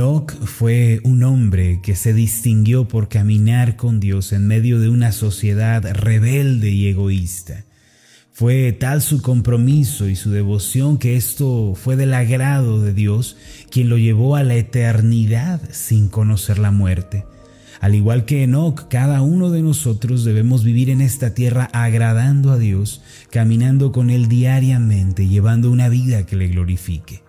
Enoch fue un hombre que se distinguió por caminar con Dios en medio de una sociedad rebelde y egoísta. Fue tal su compromiso y su devoción que esto fue del agrado de Dios, quien lo llevó a la eternidad sin conocer la muerte. Al igual que Enoch, cada uno de nosotros debemos vivir en esta tierra agradando a Dios, caminando con Él diariamente, llevando una vida que le glorifique.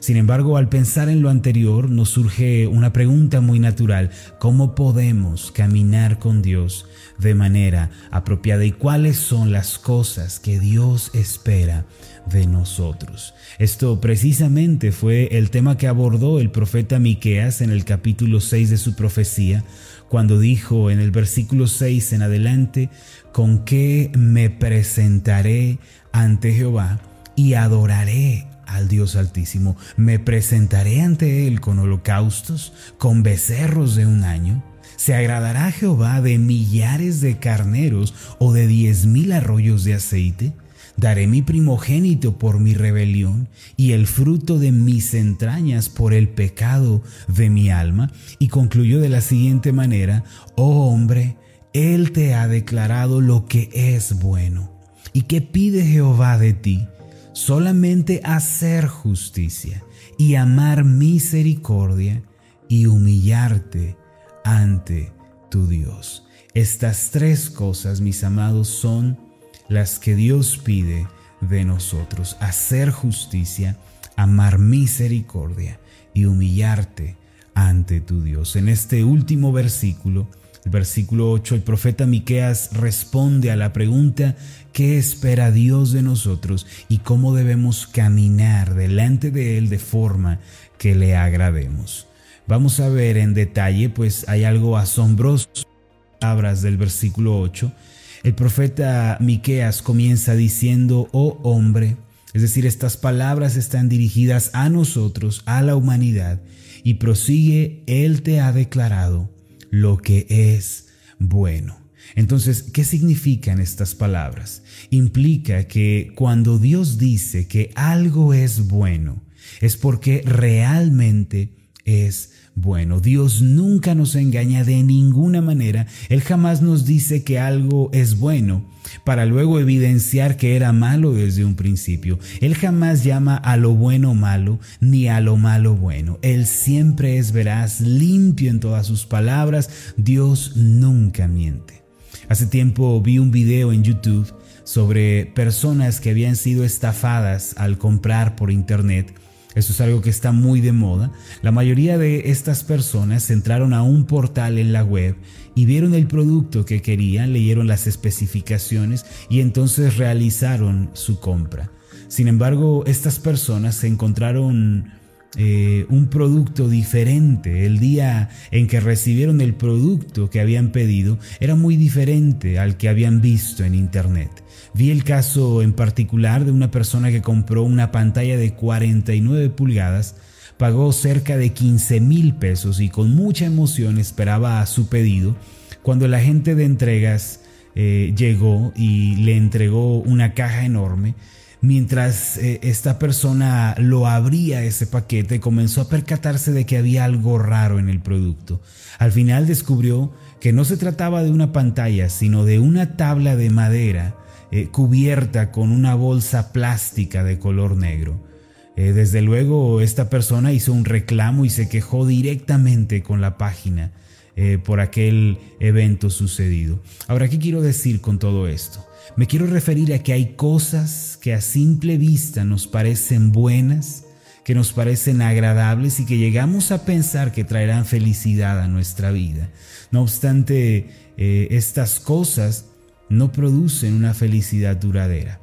Sin embargo, al pensar en lo anterior, nos surge una pregunta muy natural. ¿Cómo podemos caminar con Dios de manera apropiada y cuáles son las cosas que Dios espera de nosotros? Esto precisamente fue el tema que abordó el profeta Miqueas en el capítulo 6 de su profecía, cuando dijo en el versículo 6 en adelante, ¿con qué me presentaré ante Jehová y adoraré al Dios Altísimo. Me presentaré ante Él con holocaustos, con becerros de un año. ¿Se agradará Jehová de millares de carneros o de diez mil arroyos de aceite? Daré mi primogénito por mi rebelión y el fruto de mis entrañas por el pecado de mi alma. Y concluyó de la siguiente manera, oh hombre, Él te ha declarado lo que es bueno. ¿Y qué pide Jehová de ti? Solamente hacer justicia y amar misericordia y humillarte ante tu Dios. Estas tres cosas, mis amados, son las que Dios pide de nosotros. Hacer justicia, amar misericordia y humillarte ante tu Dios. En este último versículo, el versículo 8, el profeta Miqueas responde a la pregunta ¿qué espera Dios de nosotros y cómo debemos caminar delante de él de forma que le agrademos? Vamos a ver en detalle, pues hay algo asombroso palabras del versículo 8. El profeta Miqueas comienza diciendo, "Oh hombre", es decir, estas palabras están dirigidas a nosotros, a la humanidad, y prosigue, Él te ha declarado lo que es bueno. Entonces, ¿qué significan estas palabras? Implica que cuando Dios dice que algo es bueno, es porque realmente es bueno. Dios nunca nos engaña de ninguna manera. Él jamás nos dice que algo es bueno para luego evidenciar que era malo desde un principio. Él jamás llama a lo bueno malo ni a lo malo bueno. Él siempre es veraz, limpio en todas sus palabras. Dios nunca miente. Hace tiempo vi un video en YouTube sobre personas que habían sido estafadas al comprar por internet eso es algo que está muy de moda. La mayoría de estas personas entraron a un portal en la web y vieron el producto que querían, leyeron las especificaciones y entonces realizaron su compra. Sin embargo, estas personas se encontraron eh, un producto diferente. El día en que recibieron el producto que habían pedido era muy diferente al que habían visto en internet. Vi el caso en particular de una persona que compró una pantalla de 49 pulgadas, pagó cerca de 15 mil pesos y con mucha emoción esperaba a su pedido cuando el agente de entregas eh, llegó y le entregó una caja enorme Mientras eh, esta persona lo abría ese paquete, comenzó a percatarse de que había algo raro en el producto. Al final descubrió que no se trataba de una pantalla, sino de una tabla de madera eh, cubierta con una bolsa plástica de color negro. Eh, desde luego, esta persona hizo un reclamo y se quejó directamente con la página por aquel evento sucedido. Ahora, ¿qué quiero decir con todo esto? Me quiero referir a que hay cosas que a simple vista nos parecen buenas, que nos parecen agradables y que llegamos a pensar que traerán felicidad a nuestra vida. No obstante, eh, estas cosas no producen una felicidad duradera.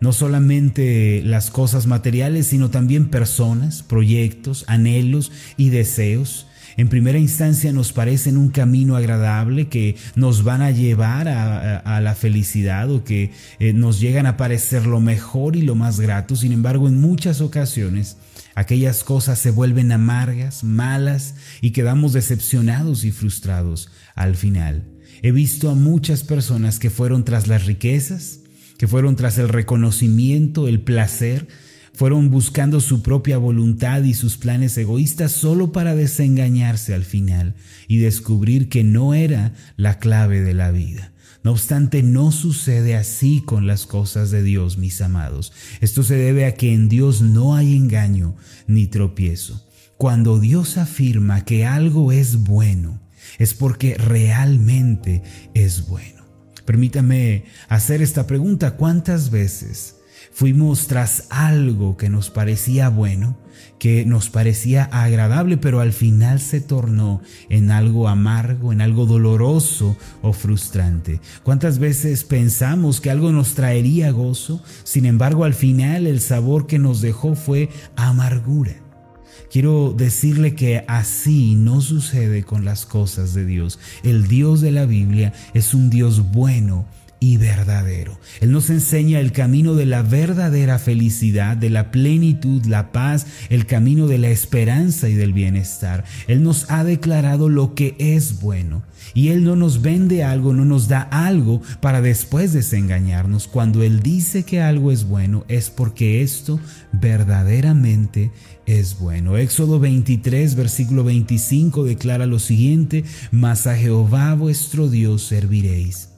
No solamente las cosas materiales, sino también personas, proyectos, anhelos y deseos en primera instancia nos parecen un camino agradable que nos van a llevar a, la felicidad o que eh, nos llegan a parecer lo mejor y lo más grato. Sin embargo, en muchas ocasiones aquellas cosas se vuelven amargas, malas y quedamos decepcionados y frustrados al final. He visto a muchas personas que fueron tras las riquezas, que fueron tras el reconocimiento, el placer, fueron buscando su propia voluntad y sus planes egoístas solo para desengañarse al final y descubrir que no era la clave de la vida. No obstante, no sucede así con las cosas de Dios, mis amados. Esto se debe a que en Dios no hay engaño ni tropiezo. Cuando Dios afirma que algo es bueno, es porque realmente es bueno. Permítame hacer esta pregunta. ¿Cuántas veces fuimos tras algo que nos parecía bueno, que nos parecía agradable, pero al final se tornó en algo amargo, en algo doloroso o frustrante. ¿Cuántas veces pensamos que algo nos traería gozo? Sin embargo, al final el sabor que nos dejó fue amargura. Quiero decirle que así no sucede con las cosas de Dios. El Dios de la Biblia es un Dios bueno y verdadero. Él nos enseña el camino de la verdadera felicidad, de la plenitud, la paz, el camino de la esperanza y del bienestar. Él nos ha declarado lo que es bueno. Y Él no nos vende algo, no nos da algo para después desengañarnos. Cuando Él dice que algo es bueno, es porque esto verdaderamente es bueno. Éxodo 23, versículo 25 declara lo siguiente, mas a Jehová vuestro Dios serviréis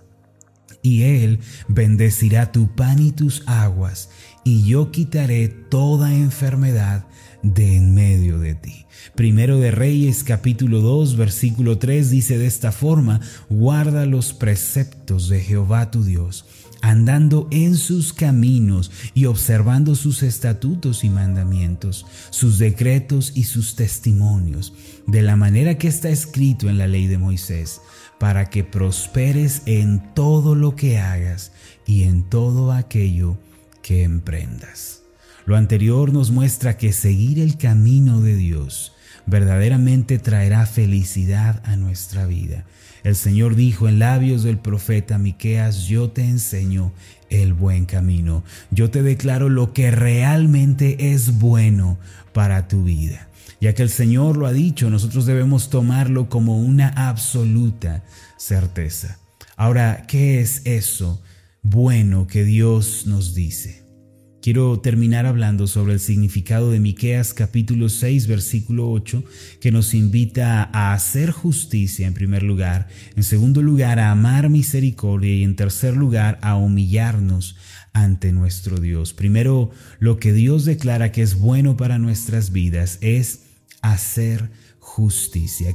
y él bendecirá tu pan y tus aguas, y yo quitaré toda enfermedad de en medio de ti. Primero de Reyes capítulo 2 versículo 3 dice de esta forma, guarda los preceptos de Jehová tu Dios, andando en sus caminos y observando sus estatutos y mandamientos, sus decretos y sus testimonios, de la manera que está escrito en la ley de Moisés para que prosperes en todo lo que hagas y en todo aquello que emprendas. Lo anterior nos muestra que seguir el camino de Dios verdaderamente traerá felicidad a nuestra vida. El Señor dijo en labios del profeta Miqueas, yo te enseño el buen camino. Yo te declaro lo que realmente es bueno para tu vida. Ya que el Señor lo ha dicho, nosotros debemos tomarlo como una absoluta certeza. Ahora, ¿qué es eso bueno que Dios nos dice? Quiero terminar hablando sobre el significado de Miqueas capítulo 6 versículo 8 que nos invita a hacer justicia en primer lugar, en segundo lugar a amar misericordia y en tercer lugar a humillarnos ante nuestro Dios. Primero, lo que Dios declara que es bueno para nuestras vidas es hacer justicia.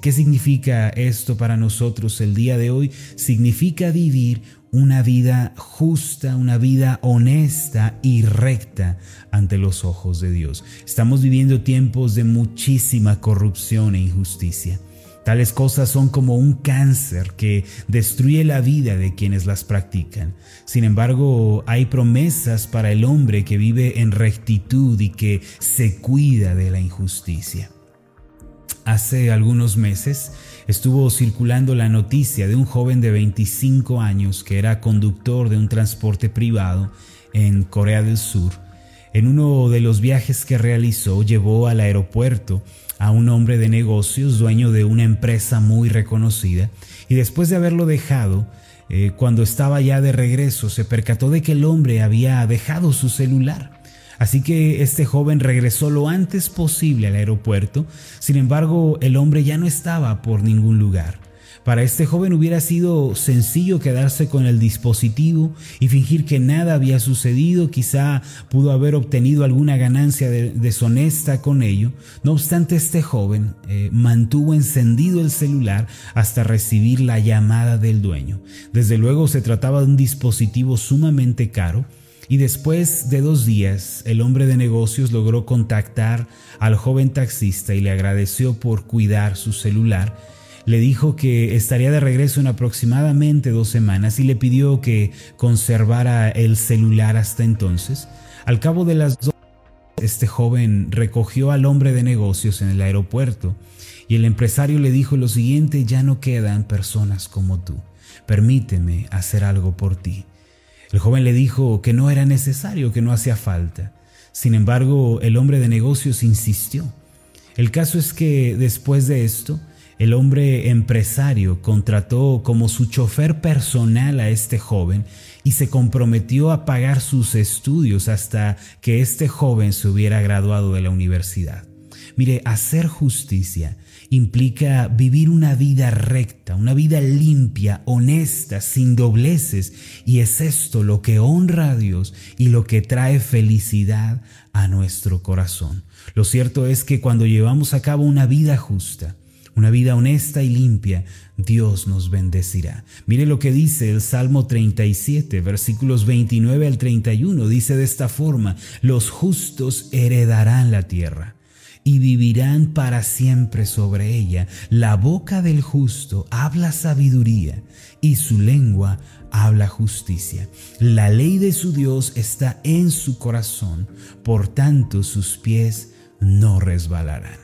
¿Qué significa esto para nosotros el día de hoy? Significa vivir una vida justa, una vida honesta y recta ante los ojos de Dios. Estamos viviendo tiempos de muchísima corrupción e injusticia. Tales cosas son como un cáncer que destruye la vida de quienes las practican. Sin embargo, hay promesas para el hombre que vive en rectitud y que se cuida de la injusticia. Hace algunos meses estuvo circulando la noticia de un joven de 25 años que era conductor de un transporte privado en Corea del Sur. En uno de los viajes que realizó llevó al aeropuerto a un hombre de negocios, dueño de una empresa muy reconocida, y después de haberlo dejado, eh, cuando estaba ya de regreso, se percató de que el hombre había dejado su celular. Así que este joven regresó lo antes posible al aeropuerto, sin embargo el hombre ya no estaba por ningún lugar. Para este joven hubiera sido sencillo quedarse con el dispositivo y fingir que nada había sucedido, quizá pudo haber obtenido alguna ganancia deshonesta con ello. No obstante, este joven eh, mantuvo encendido el celular hasta recibir la llamada del dueño. Desde luego se trataba de un dispositivo sumamente caro, y después de dos días, el hombre de negocios logró contactar al joven taxista y le agradeció por cuidar su celular. Le dijo que estaría de regreso en aproximadamente dos semanas y le pidió que conservara el celular hasta entonces. Al cabo de las dos este joven recogió al hombre de negocios en el aeropuerto y el empresario le dijo lo siguiente, ya no quedan personas como tú, permíteme hacer algo por ti. El joven le dijo que no era necesario, que no hacía falta. Sin embargo, el hombre de negocios insistió. El caso es que después de esto, El hombre empresario contrató como su chofer personal a este joven y se comprometió a pagar sus estudios hasta que este joven se hubiera graduado de la universidad. Mire, hacer justicia implica vivir una vida recta, una vida limpia, honesta, sin dobleces, y es esto lo que honra a Dios y lo que trae felicidad a nuestro corazón. Lo cierto es que cuando llevamos a cabo una vida justa, una vida honesta y limpia, Dios nos bendecirá. Mire lo que dice el Salmo 37, versículos 29 al 31. Dice de esta forma, los justos heredarán la tierra y vivirán para siempre sobre ella. La boca del justo habla sabiduría y su lengua habla justicia. La ley de su Dios está en su corazón, por tanto sus pies no resbalarán.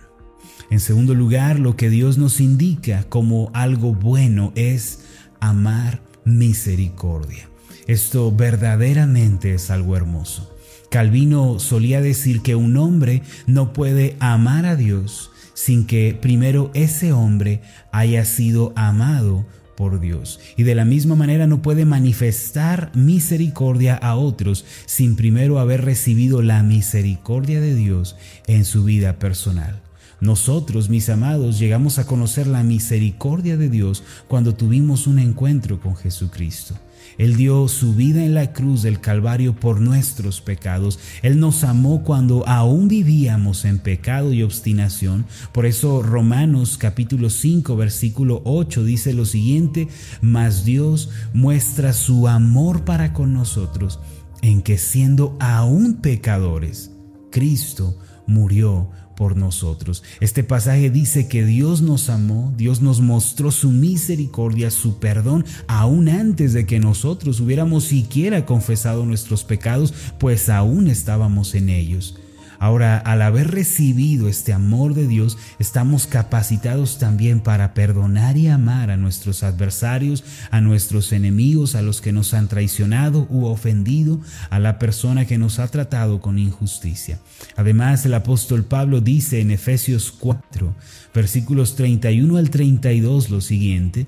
En segundo lugar, lo que Dios nos indica como algo bueno es amar misericordia. Esto verdaderamente es algo hermoso. Calvino solía decir que un hombre no puede amar a Dios sin que primero ese hombre haya sido amado por Dios. Y de la misma manera no puede manifestar misericordia a otros sin primero haber recibido la misericordia de Dios en su vida personal. Nosotros, mis amados, llegamos a conocer la misericordia de Dios cuando tuvimos un encuentro con Jesucristo. Él dio su vida en la cruz del Calvario por nuestros pecados. Él nos amó cuando aún vivíamos en pecado y obstinación. Por eso Romanos capítulo 5 versículo 8 dice lo siguiente, mas Dios muestra su amor para con nosotros en que siendo aún pecadores, Cristo murió por nosotros. Este pasaje dice que Dios nos amó, Dios nos mostró su misericordia, su perdón, aún antes de que nosotros hubiéramos siquiera confesado nuestros pecados, pues aún estábamos en ellos. Ahora, al haber recibido este amor de Dios, estamos capacitados también para perdonar y amar a nuestros adversarios, a nuestros enemigos, a los que nos han traicionado u ofendido, a la persona que nos ha tratado con injusticia. Además, el apóstol Pablo dice en Efesios 4, versículos 31 al 32 lo siguiente,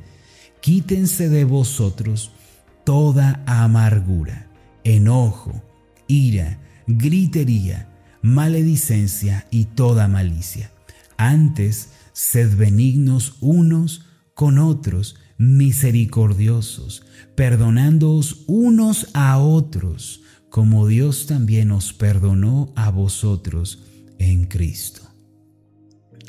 quítense de vosotros toda amargura, enojo, ira, gritería, maledicencia y toda malicia. Antes, sed benignos unos con otros, misericordiosos, perdonándoos unos a otros, como Dios también os perdonó a vosotros en Cristo.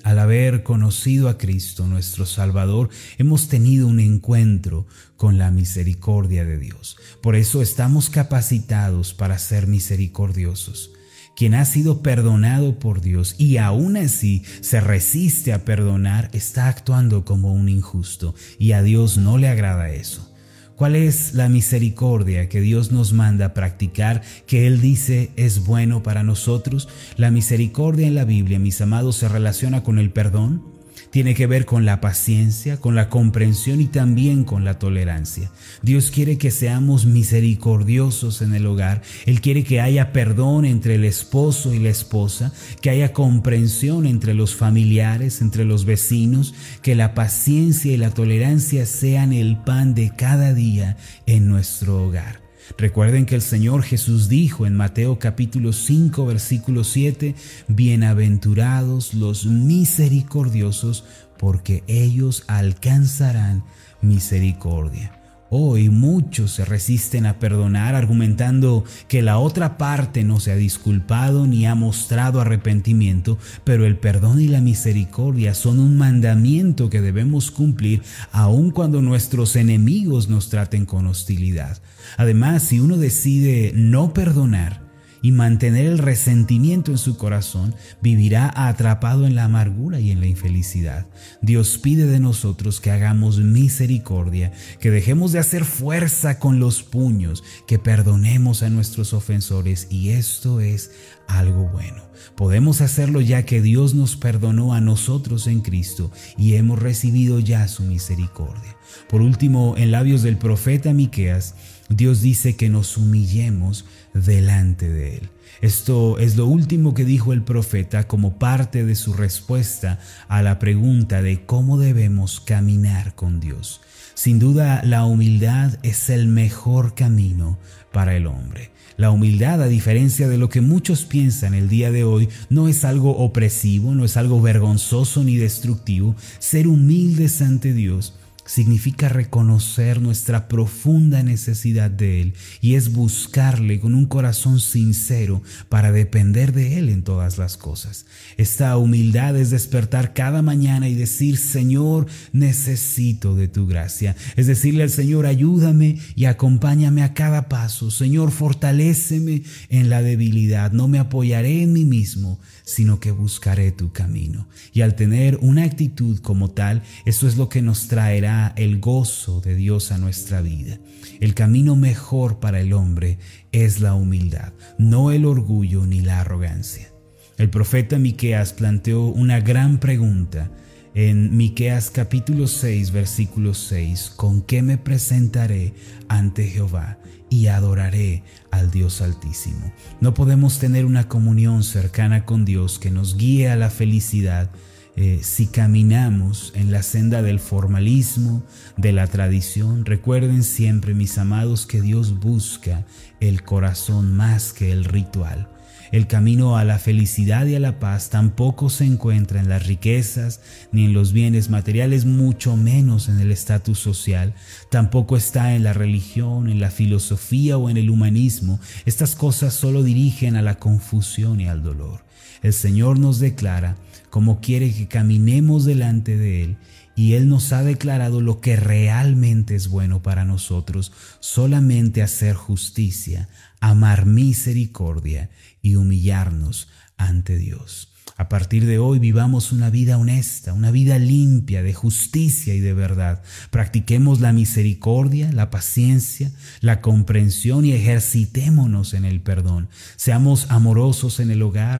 Al haber conocido a Cristo nuestro Salvador, hemos tenido un encuentro con la misericordia de Dios. Por eso estamos capacitados para ser misericordiosos quien ha sido perdonado por Dios y aún así se resiste a perdonar, está actuando como un injusto y a Dios no le agrada eso. ¿Cuál es la misericordia que Dios nos manda a practicar, que Él dice es bueno para nosotros? La misericordia en la Biblia, mis amados, se relaciona con el perdón, tiene que ver con la paciencia, con la comprensión y también con la tolerancia. Dios quiere que seamos misericordiosos en el hogar. Él quiere que haya perdón entre el esposo y la esposa, que haya comprensión entre los familiares, entre los vecinos, que la paciencia y la tolerancia sean el pan de cada día en nuestro hogar. Recuerden que el Señor Jesús dijo en Mateo capítulo 5 versículo 7, Bienaventurados los misericordiosos, porque ellos alcanzarán misericordia. Hoy muchos se resisten a perdonar argumentando que la otra parte no se ha disculpado ni ha mostrado arrepentimiento, pero el perdón y la misericordia son un mandamiento que debemos cumplir aun cuando nuestros enemigos nos traten con hostilidad. Además, si uno decide no perdonar, y mantener el resentimiento en su corazón, vivirá atrapado en la amargura y en la infelicidad. Dios pide de nosotros que hagamos misericordia, que dejemos de hacer fuerza con los puños, que perdonemos a nuestros ofensores y esto es algo bueno. Podemos hacerlo ya que Dios nos perdonó a nosotros en Cristo y hemos recibido ya su misericordia. Por último, en labios del profeta Miqueas, Dios dice que nos humillemos delante de Él. Esto es lo último que dijo el profeta como parte de su respuesta a la pregunta de cómo debemos caminar con Dios. Sin duda, la humildad es el mejor camino para el hombre. La humildad, a diferencia de lo que muchos piensan el día de hoy, no es algo opresivo, no es algo vergonzoso ni destructivo. Ser humildes ante Dios significa reconocer nuestra profunda necesidad de Él y es buscarle con un corazón sincero para depender de Él en todas las cosas. Esta humildad es despertar cada mañana y decir, Señor, necesito de tu gracia. Es decirle al Señor, ayúdame y acompáñame a cada paso. Señor, fortaléceme en la debilidad. No me apoyaré en mí mismo, sino que buscaré tu camino. Y al tener una actitud como tal, eso es lo que nos traerá el gozo de Dios a nuestra vida. El camino mejor para el hombre es la humildad, no el orgullo ni la arrogancia. El profeta Miqueas planteó una gran pregunta en Miqueas capítulo 6 versículo 6, ¿con qué me presentaré ante Jehová? Y adoraré al Dios Altísimo. No podemos tener una comunión cercana con Dios que nos guíe a la felicidad eh, si caminamos en la senda del formalismo, de la tradición. Recuerden siempre, mis amados, que Dios busca el corazón más que el ritual. El camino a la felicidad y a la paz tampoco se encuentra en las riquezas ni en los bienes materiales, mucho menos en el estatus social. Tampoco está en la religión, en la filosofía o en el humanismo. Estas cosas solo dirigen a la confusión y al dolor. El Señor nos declara cómo quiere que caminemos delante de Él y Él nos ha declarado lo que realmente es bueno para nosotros, solamente hacer justicia, amar misericordia y humillarnos ante Dios. A partir de hoy vivamos una vida honesta, una vida limpia de justicia y de verdad. Practiquemos la misericordia, la paciencia, la comprensión y ejercitémonos en el perdón. Seamos amorosos en el hogar,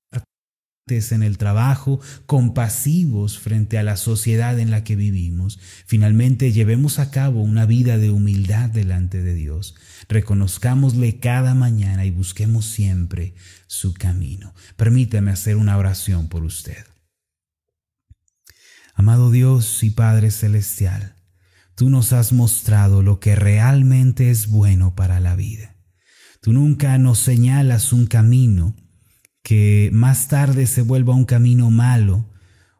en el trabajo, compasivos frente a la sociedad en la que vivimos. Finalmente, llevemos a cabo una vida de humildad delante de Dios. Reconozcámosle cada mañana y busquemos siempre su camino. Permítame hacer una oración por usted. Amado Dios y Padre Celestial, tú nos has mostrado lo que realmente es bueno para la vida. Tú nunca nos señalas un camino que más tarde se vuelva un camino malo,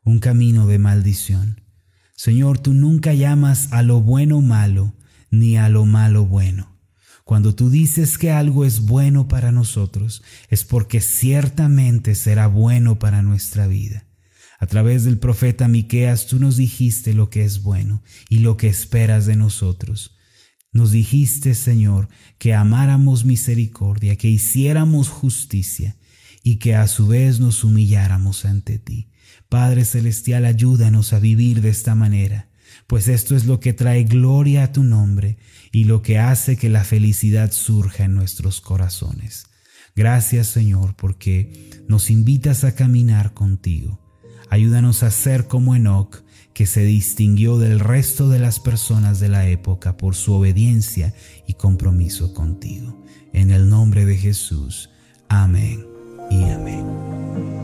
un camino de maldición. Señor, tú nunca llamas a lo bueno malo, ni a lo malo bueno. Cuando tú dices que algo es bueno para nosotros, es porque ciertamente será bueno para nuestra vida. A través del profeta Miqueas tú nos dijiste lo que es bueno y lo que esperas de nosotros. Nos dijiste, Señor, que amáramos misericordia, que hiciéramos justicia y que a su vez nos humilláramos ante ti. Padre Celestial, ayúdanos a vivir de esta manera, pues esto es lo que trae gloria a tu nombre y lo que hace que la felicidad surja en nuestros corazones. Gracias Señor, porque nos invitas a caminar contigo. Ayúdanos a ser como Enoch, que se distinguió del resto de las personas de la época por su obediencia y compromiso contigo. En el nombre de Jesús. Amén y amén.